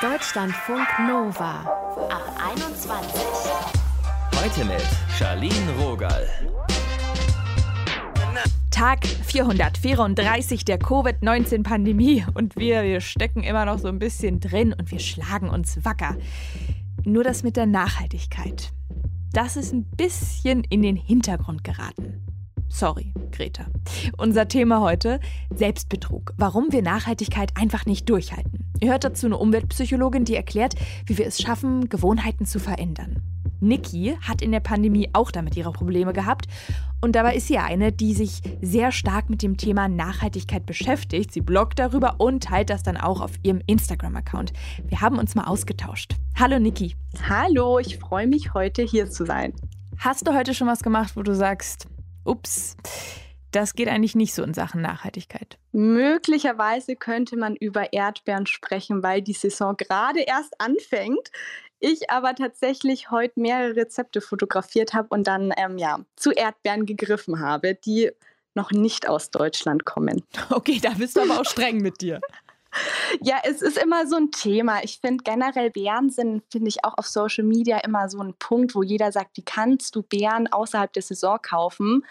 Deutschlandfunk Nova ab 21. Heute mit Charlene Rogal. Tag 434 der Covid-19-Pandemie und wir, wir stecken immer noch so ein bisschen drin und wir schlagen uns wacker. Nur das mit der Nachhaltigkeit, das ist ein bisschen in den Hintergrund geraten. Sorry, Greta. Unser Thema heute: Selbstbetrug. Warum wir Nachhaltigkeit einfach nicht durchhalten. Ihr hört dazu eine Umweltpsychologin, die erklärt, wie wir es schaffen, Gewohnheiten zu verändern. Niki hat in der Pandemie auch damit ihre Probleme gehabt. Und dabei ist sie eine, die sich sehr stark mit dem Thema Nachhaltigkeit beschäftigt. Sie bloggt darüber und teilt das dann auch auf ihrem Instagram-Account. Wir haben uns mal ausgetauscht. Hallo Niki. Hallo, ich freue mich heute hier zu sein. Hast du heute schon was gemacht, wo du sagst, ups, das geht eigentlich nicht so in Sachen Nachhaltigkeit? Möglicherweise könnte man über Erdbeeren sprechen, weil die Saison gerade erst anfängt. Ich aber tatsächlich heute mehrere Rezepte fotografiert habe und dann ähm, ja, zu Erdbeeren gegriffen habe, die noch nicht aus Deutschland kommen. Okay, da bist du aber auch streng mit dir. Ja, es ist immer so ein Thema. Ich finde generell Bären sind, finde ich auch auf Social Media immer so ein Punkt, wo jeder sagt, wie kannst du Bären außerhalb der Saison kaufen?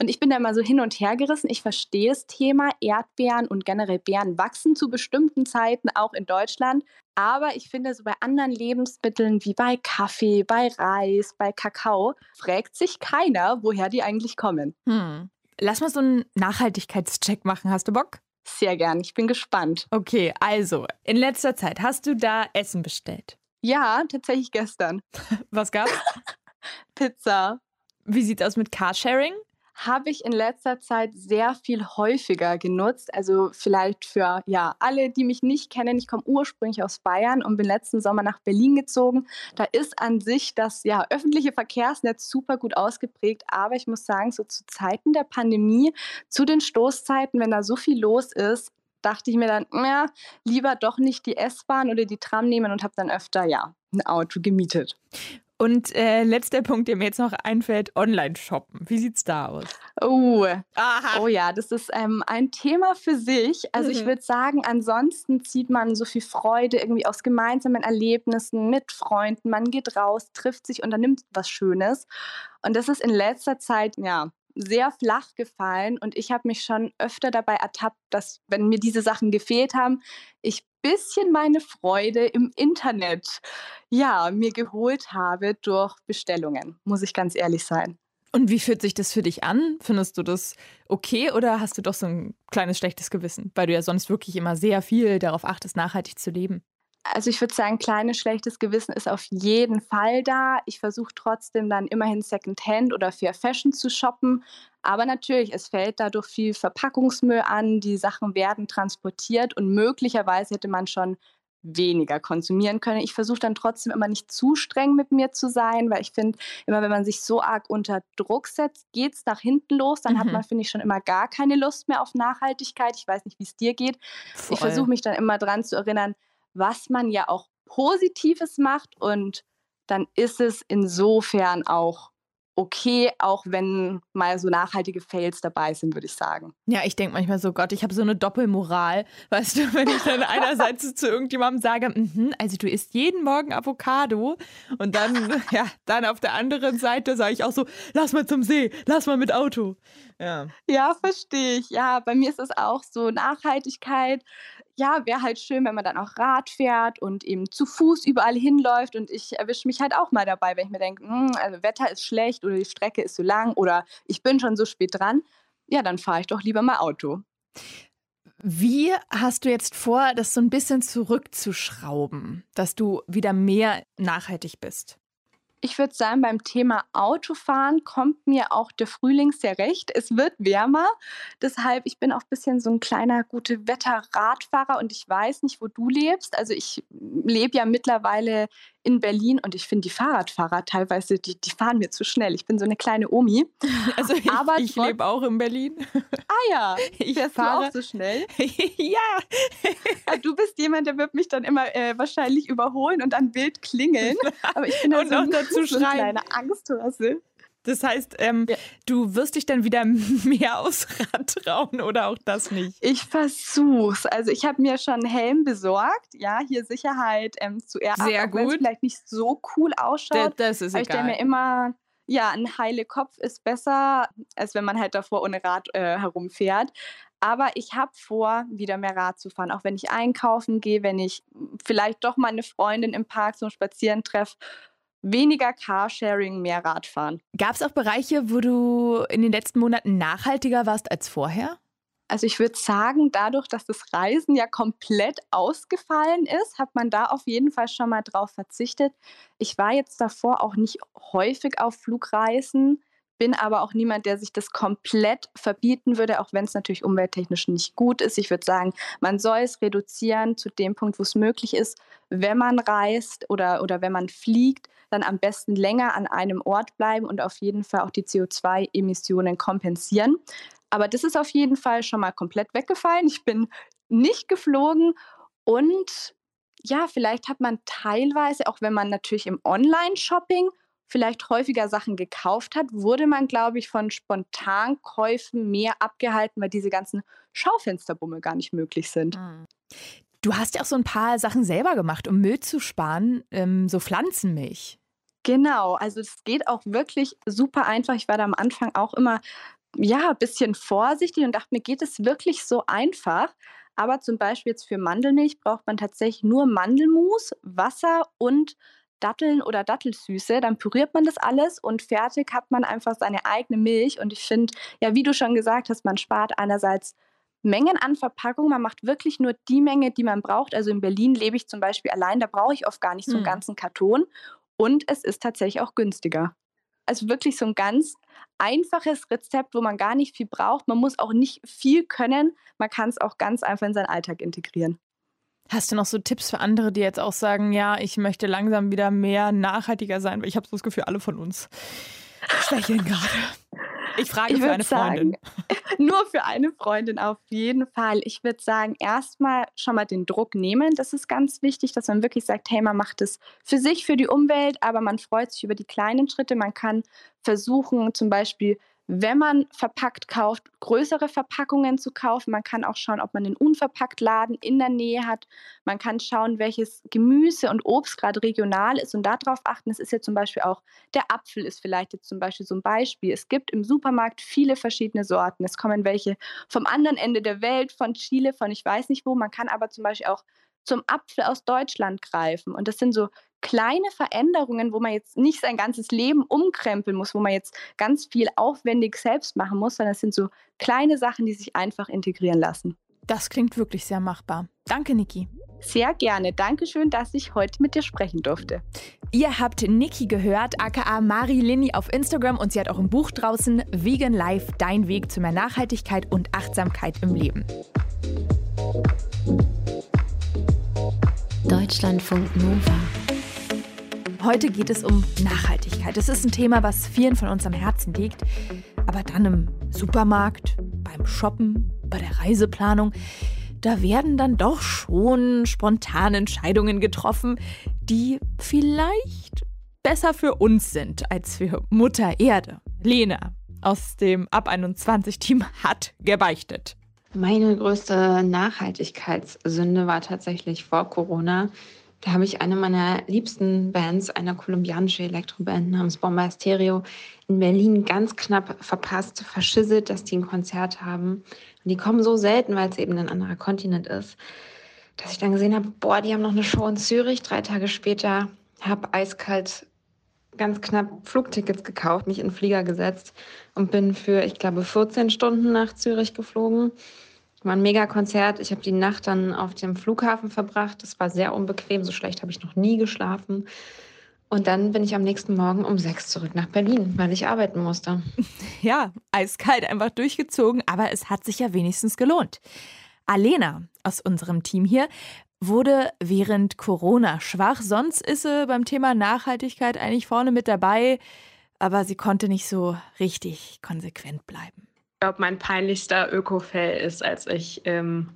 Und ich bin da immer so hin und her gerissen. Ich verstehe das Thema. Erdbeeren und generell Bären wachsen zu bestimmten Zeiten, auch in Deutschland. Aber ich finde, so bei anderen Lebensmitteln wie bei Kaffee, bei Reis, bei Kakao, fragt sich keiner, woher die eigentlich kommen. Hm. Lass mal so einen Nachhaltigkeitscheck machen. Hast du Bock? Sehr gern, ich bin gespannt. Okay, also, in letzter Zeit hast du da Essen bestellt? Ja, tatsächlich gestern. Was gab's? Pizza. Wie sieht's aus mit Carsharing? Habe ich in letzter Zeit sehr viel häufiger genutzt. Also vielleicht für ja alle, die mich nicht kennen. Ich komme ursprünglich aus Bayern und bin letzten Sommer nach Berlin gezogen. Da ist an sich das ja öffentliche Verkehrsnetz super gut ausgeprägt. Aber ich muss sagen, so zu Zeiten der Pandemie, zu den Stoßzeiten, wenn da so viel los ist, dachte ich mir dann, ja, lieber doch nicht die S-Bahn oder die Tram nehmen und habe dann öfter ja ein Auto gemietet. Und äh, letzter Punkt, der mir jetzt noch einfällt, Online-Shoppen. Wie sieht's da aus? Oh, Aha. oh ja, das ist ähm, ein Thema für sich. Also mhm. ich würde sagen, ansonsten zieht man so viel Freude irgendwie aus gemeinsamen Erlebnissen mit Freunden. Man geht raus, trifft sich, unternimmt was Schönes. Und das ist in letzter Zeit, ja, sehr flach gefallen und ich habe mich schon öfter dabei ertappt, dass wenn mir diese Sachen gefehlt haben, ich bisschen meine Freude im Internet ja mir geholt habe durch Bestellungen, muss ich ganz ehrlich sein. Und wie fühlt sich das für dich an? Findest du das okay oder hast du doch so ein kleines schlechtes Gewissen, weil du ja sonst wirklich immer sehr viel darauf achtest, nachhaltig zu leben? Also ich würde sagen, kleines schlechtes Gewissen ist auf jeden Fall da. Ich versuche trotzdem dann immerhin Secondhand oder Fair Fashion zu shoppen. Aber natürlich, es fällt dadurch viel Verpackungsmüll an, die Sachen werden transportiert und möglicherweise hätte man schon weniger konsumieren können. Ich versuche dann trotzdem immer nicht zu streng mit mir zu sein, weil ich finde, immer wenn man sich so arg unter Druck setzt, geht es nach hinten los. Dann mhm. hat man, finde ich, schon immer gar keine Lust mehr auf Nachhaltigkeit. Ich weiß nicht, wie es dir geht. Voll. Ich versuche mich dann immer dran zu erinnern, was man ja auch Positives macht und dann ist es insofern auch okay, auch wenn mal so nachhaltige Fails dabei sind, würde ich sagen. Ja, ich denke manchmal so, Gott, ich habe so eine Doppelmoral, weißt du, wenn ich dann einerseits zu irgendjemandem sage, mm also du isst jeden Morgen Avocado und dann, ja, dann auf der anderen Seite sage ich auch so, lass mal zum See, lass mal mit Auto. Ja, ja verstehe ich. Ja, bei mir ist es auch so, Nachhaltigkeit ja, wäre halt schön, wenn man dann auch Rad fährt und eben zu Fuß überall hinläuft. Und ich erwische mich halt auch mal dabei, wenn ich mir denke, hm, also Wetter ist schlecht oder die Strecke ist zu lang oder ich bin schon so spät dran. Ja, dann fahre ich doch lieber mal Auto. Wie hast du jetzt vor, das so ein bisschen zurückzuschrauben, dass du wieder mehr nachhaltig bist? Ich würde sagen, beim Thema Autofahren kommt mir auch der Frühling sehr recht. Es wird wärmer. Deshalb, ich bin auch ein bisschen so ein kleiner gute Wetter-Radfahrer und ich weiß nicht, wo du lebst. Also ich lebe ja mittlerweile in Berlin und ich finde die Fahrradfahrer teilweise, die, die fahren mir zu schnell. Ich bin so eine kleine Omi. Also ich, Aber ich lebe auch in Berlin. Ah ja, ich Fährst fahre auch so schnell. ja. ja. Du bist jemand, der wird mich dann immer äh, wahrscheinlich überholen und dann wild klingeln. Aber ich bin dann und so, noch dazu so eine kleine Angsthase. Das heißt, ähm, ja. du wirst dich dann wieder mehr aufs Rad trauen oder auch das nicht? Ich versuch's. Also ich habe mir schon einen Helm besorgt. Ja, hier Sicherheit ähm, zuerst. Sehr auch, gut. vielleicht nicht so cool ausschaut. Das, das ist aber egal. Ich denke mir immer, ja, ein heile Kopf ist besser, als wenn man halt davor ohne Rad äh, herumfährt. Aber ich habe vor, wieder mehr Rad zu fahren. Auch wenn ich einkaufen gehe, wenn ich vielleicht doch meine Freundin im Park zum Spazieren treffe weniger Carsharing, mehr Radfahren. Gab es auch Bereiche, wo du in den letzten Monaten nachhaltiger warst als vorher? Also ich würde sagen, dadurch, dass das Reisen ja komplett ausgefallen ist, hat man da auf jeden Fall schon mal drauf verzichtet. Ich war jetzt davor auch nicht häufig auf Flugreisen, bin aber auch niemand, der sich das komplett verbieten würde, auch wenn es natürlich umwelttechnisch nicht gut ist. Ich würde sagen, man soll es reduzieren zu dem Punkt, wo es möglich ist. Wenn man reist oder, oder wenn man fliegt, dann am besten länger an einem Ort bleiben und auf jeden Fall auch die CO2-Emissionen kompensieren. Aber das ist auf jeden Fall schon mal komplett weggefallen. Ich bin nicht geflogen und ja, vielleicht hat man teilweise, auch wenn man natürlich im Online-Shopping vielleicht häufiger Sachen gekauft hat, wurde man, glaube ich, von Spontankäufen mehr abgehalten, weil diese ganzen Schaufensterbummel gar nicht möglich sind. Mhm. Du hast ja auch so ein paar Sachen selber gemacht, um Müll zu sparen, ähm, so Pflanzenmilch. Genau, also es geht auch wirklich super einfach. Ich war da am Anfang auch immer ja, ein bisschen vorsichtig und dachte mir, geht es wirklich so einfach? Aber zum Beispiel jetzt für Mandelmilch braucht man tatsächlich nur Mandelmus, Wasser und Datteln oder Dattelsüße, dann püriert man das alles und fertig hat man einfach seine eigene Milch. Und ich finde, ja, wie du schon gesagt hast, man spart einerseits Mengen an Verpackung. Man macht wirklich nur die Menge, die man braucht. Also in Berlin lebe ich zum Beispiel allein, da brauche ich oft gar nicht so einen hm. ganzen Karton. Und es ist tatsächlich auch günstiger. Also wirklich so ein ganz einfaches Rezept, wo man gar nicht viel braucht. Man muss auch nicht viel können. Man kann es auch ganz einfach in seinen Alltag integrieren. Hast du noch so Tipps für andere, die jetzt auch sagen, ja, ich möchte langsam wieder mehr nachhaltiger sein? Weil ich habe so das Gefühl, alle von uns schwächeln gerade. Ich frage ich für eine Freundin. Sagen, nur für eine Freundin auf jeden Fall. Ich würde sagen, erstmal schon mal den Druck nehmen. Das ist ganz wichtig, dass man wirklich sagt, hey, man macht es für sich, für die Umwelt, aber man freut sich über die kleinen Schritte. Man kann versuchen, zum Beispiel wenn man verpackt kauft, größere Verpackungen zu kaufen. Man kann auch schauen, ob man einen unverpackt Laden in der Nähe hat. Man kann schauen, welches Gemüse und Obst gerade regional ist und darauf achten. Es ist ja zum Beispiel auch, der Apfel ist vielleicht jetzt zum Beispiel so ein Beispiel. Es gibt im Supermarkt viele verschiedene Sorten. Es kommen welche vom anderen Ende der Welt, von Chile, von ich weiß nicht wo. Man kann aber zum Beispiel auch zum Apfel aus Deutschland greifen. Und das sind so kleine Veränderungen, wo man jetzt nicht sein ganzes Leben umkrempeln muss, wo man jetzt ganz viel aufwendig selbst machen muss, sondern es sind so kleine Sachen, die sich einfach integrieren lassen. Das klingt wirklich sehr machbar. Danke, Niki. Sehr gerne. Dankeschön, dass ich heute mit dir sprechen durfte. Ihr habt Niki gehört, aka Mari Lini auf Instagram und sie hat auch ein Buch draußen, Vegan Life, dein Weg zu mehr Nachhaltigkeit und Achtsamkeit im Leben. Deutschlandfunk Nova. Heute geht es um Nachhaltigkeit. Das ist ein Thema, was vielen von uns am Herzen liegt. Aber dann im Supermarkt, beim Shoppen, bei der Reiseplanung, da werden dann doch schon spontane Entscheidungen getroffen, die vielleicht besser für uns sind als für Mutter Erde. Lena aus dem Ab 21 Team hat gebeichtet. Meine größte Nachhaltigkeitssünde war tatsächlich vor Corona, da habe ich eine meiner liebsten Bands, eine kolumbianische Elektroband namens Bomba Stereo, in Berlin ganz knapp verpasst, verschisselt, dass die ein Konzert haben. Und die kommen so selten, weil es eben ein anderer Kontinent ist, dass ich dann gesehen habe, boah, die haben noch eine Show in Zürich. Drei Tage später habe eiskalt ganz knapp Flugtickets gekauft, mich in den Flieger gesetzt und bin für, ich glaube, 14 Stunden nach Zürich geflogen war ein Mega-Konzert. Ich habe die Nacht dann auf dem Flughafen verbracht. Das war sehr unbequem. So schlecht habe ich noch nie geschlafen. Und dann bin ich am nächsten Morgen um sechs zurück nach Berlin, weil ich arbeiten musste. Ja, eiskalt einfach durchgezogen, aber es hat sich ja wenigstens gelohnt. Alena aus unserem Team hier wurde während Corona schwach. Sonst ist sie beim Thema Nachhaltigkeit eigentlich vorne mit dabei, aber sie konnte nicht so richtig konsequent bleiben glaube, mein peinlichster Öko-Fail ist, als ich im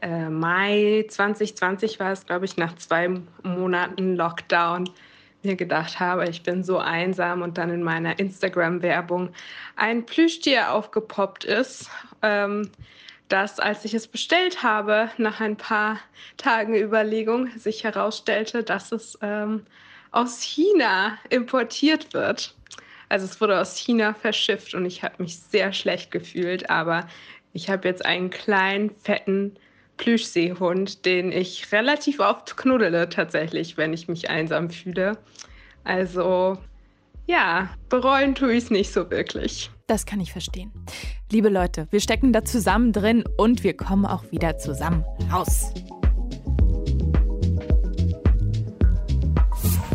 äh, Mai 2020 war es, glaube ich, nach zwei Monaten Lockdown, mir gedacht habe, ich bin so einsam und dann in meiner Instagram-Werbung ein Plüschtier aufgepoppt ist, ähm, das, als ich es bestellt habe, nach ein paar Tagen Überlegung sich herausstellte, dass es ähm, aus China importiert wird. Also es wurde aus China verschifft und ich habe mich sehr schlecht gefühlt, aber ich habe jetzt einen kleinen, fetten Plüschseehund, den ich relativ oft knuddele tatsächlich, wenn ich mich einsam fühle. Also ja, bereuen tue ich es nicht so wirklich. Das kann ich verstehen. Liebe Leute, wir stecken da zusammen drin und wir kommen auch wieder zusammen raus.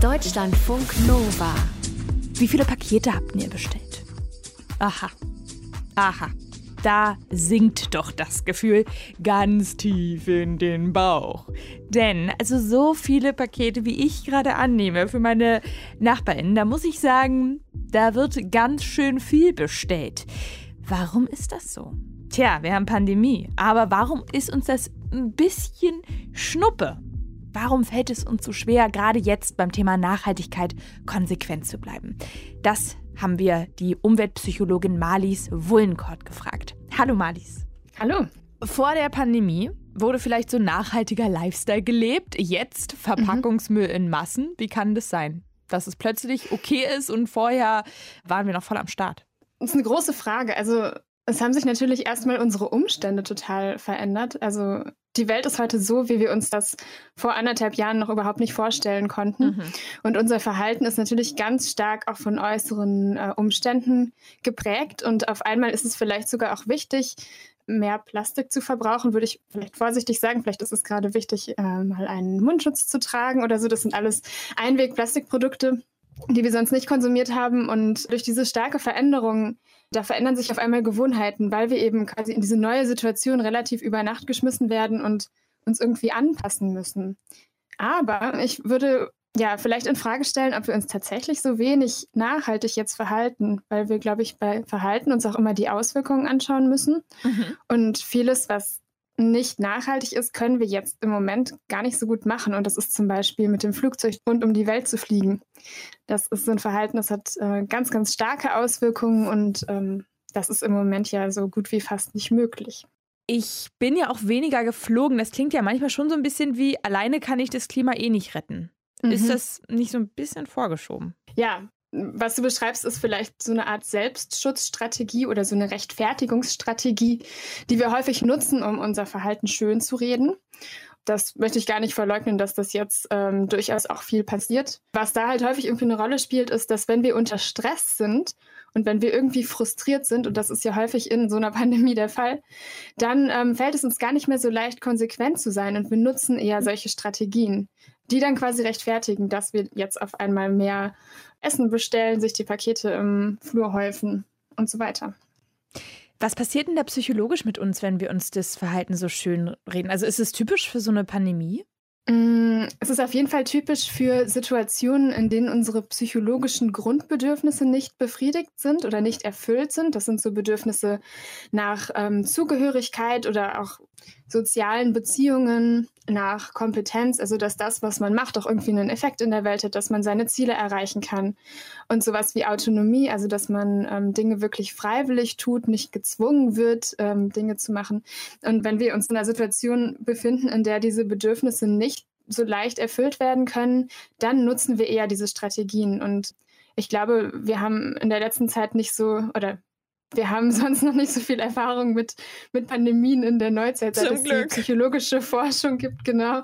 Deutschlandfunk Nova. Wie viele Pakete habt ihr bestellt? Aha. Aha. Da sinkt doch das Gefühl ganz tief in den Bauch. Denn also so viele Pakete, wie ich gerade annehme für meine Nachbarin, da muss ich sagen, da wird ganz schön viel bestellt. Warum ist das so? Tja, wir haben Pandemie, aber warum ist uns das ein bisschen Schnuppe? Warum fällt es uns so schwer, gerade jetzt beim Thema Nachhaltigkeit konsequent zu bleiben? Das haben wir die Umweltpsychologin Marlies Wullenkort gefragt. Hallo Marlies. Hallo. Vor der Pandemie wurde vielleicht so nachhaltiger Lifestyle gelebt, jetzt Verpackungsmüll mhm. in Massen. Wie kann das sein? Dass es plötzlich okay ist und vorher waren wir noch voll am Start. Das ist eine große Frage. Also es haben sich natürlich erstmal unsere Umstände total verändert. Also die Welt ist heute so, wie wir uns das vor anderthalb Jahren noch überhaupt nicht vorstellen konnten. Mhm. Und unser Verhalten ist natürlich ganz stark auch von äußeren äh, Umständen geprägt. Und auf einmal ist es vielleicht sogar auch wichtig, mehr Plastik zu verbrauchen, würde ich vielleicht vorsichtig sagen. Vielleicht ist es gerade wichtig, äh, mal einen Mundschutz zu tragen oder so. Das sind alles Einweg-Plastikprodukte, die wir sonst nicht konsumiert haben. Und durch diese starke Veränderung, da verändern sich auf einmal Gewohnheiten, weil wir eben quasi in diese neue Situation relativ über Nacht geschmissen werden und uns irgendwie anpassen müssen. Aber ich würde ja vielleicht in Frage stellen, ob wir uns tatsächlich so wenig nachhaltig jetzt verhalten, weil wir, glaube ich, bei Verhalten uns auch immer die Auswirkungen anschauen müssen. Mhm. Und vieles, was nicht nachhaltig ist, können wir jetzt im Moment gar nicht so gut machen. Und das ist zum Beispiel mit dem Flugzeug rund um die Welt zu fliegen. Das ist so ein Verhalten, das hat äh, ganz, ganz starke Auswirkungen und ähm, das ist im Moment ja so gut wie fast nicht möglich. Ich bin ja auch weniger geflogen. Das klingt ja manchmal schon so ein bisschen wie, alleine kann ich das Klima eh nicht retten. Mhm. Ist das nicht so ein bisschen vorgeschoben? Ja, was du beschreibst, ist vielleicht so eine Art Selbstschutzstrategie oder so eine Rechtfertigungsstrategie, die wir häufig nutzen, um unser Verhalten schön zu reden. Das möchte ich gar nicht verleugnen, dass das jetzt ähm, durchaus auch viel passiert. Was da halt häufig irgendwie eine Rolle spielt, ist, dass wenn wir unter Stress sind und wenn wir irgendwie frustriert sind, und das ist ja häufig in so einer Pandemie der Fall, dann ähm, fällt es uns gar nicht mehr so leicht, konsequent zu sein und wir nutzen eher solche Strategien die dann quasi rechtfertigen, dass wir jetzt auf einmal mehr Essen bestellen, sich die Pakete im Flur häufen und so weiter. Was passiert denn da psychologisch mit uns, wenn wir uns das Verhalten so schön reden? Also ist es typisch für so eine Pandemie? Mm, es ist auf jeden Fall typisch für Situationen, in denen unsere psychologischen Grundbedürfnisse nicht befriedigt sind oder nicht erfüllt sind. Das sind so Bedürfnisse nach ähm, Zugehörigkeit oder auch sozialen Beziehungen, nach Kompetenz, also dass das, was man macht, auch irgendwie einen Effekt in der Welt hat, dass man seine Ziele erreichen kann. Und sowas wie Autonomie, also dass man ähm, Dinge wirklich freiwillig tut, nicht gezwungen wird, ähm, Dinge zu machen. Und wenn wir uns in einer Situation befinden, in der diese Bedürfnisse nicht so leicht erfüllt werden können, dann nutzen wir eher diese Strategien. Und ich glaube, wir haben in der letzten Zeit nicht so, oder wir haben sonst noch nicht so viel Erfahrung mit, mit Pandemien in der Neuzeit, seit es die psychologische Forschung gibt, genau.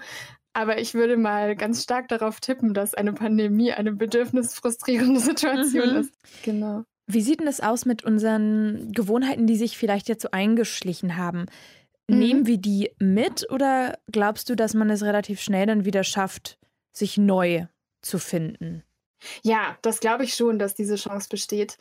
Aber ich würde mal ganz stark darauf tippen, dass eine Pandemie eine bedürfnisfrustrierende Situation mhm. ist. Genau. Wie sieht denn das aus mit unseren Gewohnheiten, die sich vielleicht jetzt so eingeschlichen haben? Mhm. Nehmen wir die mit oder glaubst du, dass man es relativ schnell dann wieder schafft, sich neu zu finden? Ja, das glaube ich schon, dass diese Chance besteht.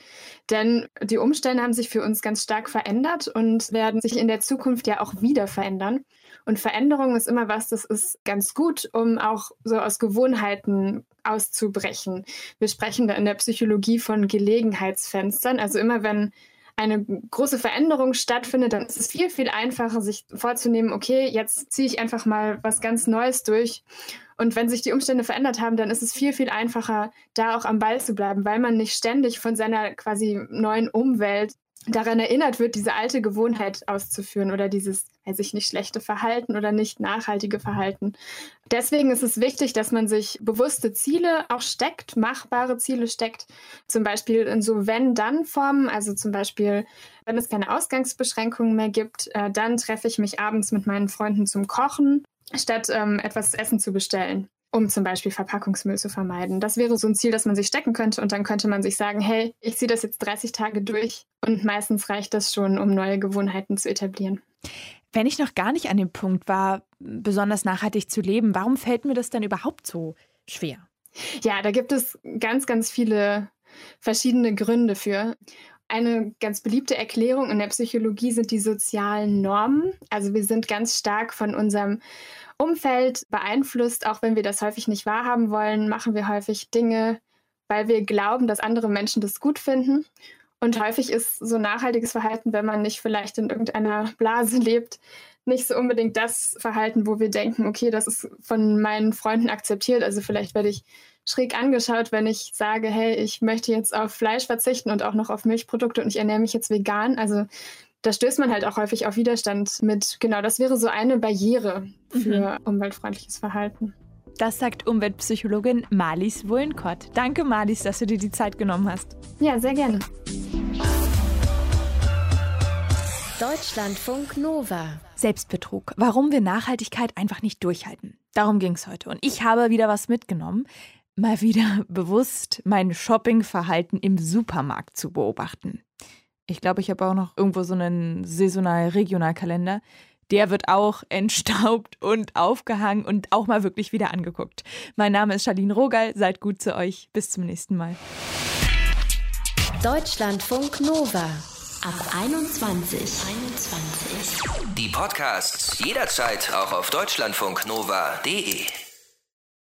Denn die Umstände haben sich für uns ganz stark verändert und werden sich in der Zukunft ja auch wieder verändern. Und Veränderung ist immer was, das ist ganz gut, um auch so aus Gewohnheiten auszubrechen. Wir sprechen da in der Psychologie von Gelegenheitsfenstern. Also immer wenn eine große Veränderung stattfindet, dann ist es viel, viel einfacher, sich vorzunehmen, okay, jetzt ziehe ich einfach mal was ganz Neues durch Und wenn sich die Umstände verändert haben, dann ist es viel, viel einfacher, da auch am Ball zu bleiben, weil man nicht ständig von seiner quasi neuen Umwelt daran erinnert wird, diese alte Gewohnheit auszuführen oder dieses, weiß ich nicht, schlechte Verhalten oder nicht nachhaltige Verhalten. Deswegen ist es wichtig, dass man sich bewusste Ziele auch steckt, machbare Ziele steckt, zum Beispiel in so Wenn-Dann-Formen, also zum Beispiel, wenn es keine Ausgangsbeschränkungen mehr gibt, äh, dann treffe ich mich abends mit meinen Freunden zum Kochen, statt ähm, etwas essen zu bestellen um zum Beispiel Verpackungsmüll zu vermeiden. Das wäre so ein Ziel, das man sich stecken könnte und dann könnte man sich sagen, hey, ich ziehe das jetzt 30 Tage durch und meistens reicht das schon, um neue Gewohnheiten zu etablieren. Wenn ich noch gar nicht an dem Punkt war, besonders nachhaltig zu leben, warum fällt mir das denn überhaupt so schwer? Ja, da gibt es ganz, ganz viele verschiedene Gründe für. Eine ganz beliebte Erklärung in der Psychologie sind die sozialen Normen. Also wir sind ganz stark von unserem Umfeld beeinflusst, auch wenn wir das häufig nicht wahrhaben wollen, machen wir häufig Dinge, weil wir glauben, dass andere Menschen das gut finden. Und häufig ist so nachhaltiges Verhalten, wenn man nicht vielleicht in irgendeiner Blase lebt, nicht so unbedingt das Verhalten, wo wir denken, okay, das ist von meinen Freunden akzeptiert. Also vielleicht werde ich schräg angeschaut, wenn ich sage, hey, ich möchte jetzt auf Fleisch verzichten und auch noch auf Milchprodukte und ich ernähre mich jetzt vegan. Also da stößt man halt auch häufig auf Widerstand mit. Genau, das wäre so eine Barriere für mhm. umweltfreundliches Verhalten. Das sagt Umweltpsychologin Marlies Wullenkott. Danke, Marlies, dass du dir die Zeit genommen hast. Ja, sehr gerne. Deutschlandfunk Nova. Selbstbetrug. Warum wir Nachhaltigkeit einfach nicht durchhalten. Darum ging es heute. Und ich habe wieder was mitgenommen. Mal wieder bewusst mein Shoppingverhalten im Supermarkt zu beobachten. Ich glaube, ich habe auch noch irgendwo so einen saisonal-regional-Kalender. Der wird auch entstaubt und aufgehangen und auch mal wirklich wieder angeguckt. Mein Name ist Charlene Rogal. Seid gut zu euch. Bis zum nächsten Mal. Deutschlandfunk Nova. Ab 21. 21. Die Podcasts jederzeit auch auf deutschlandfunknova.de.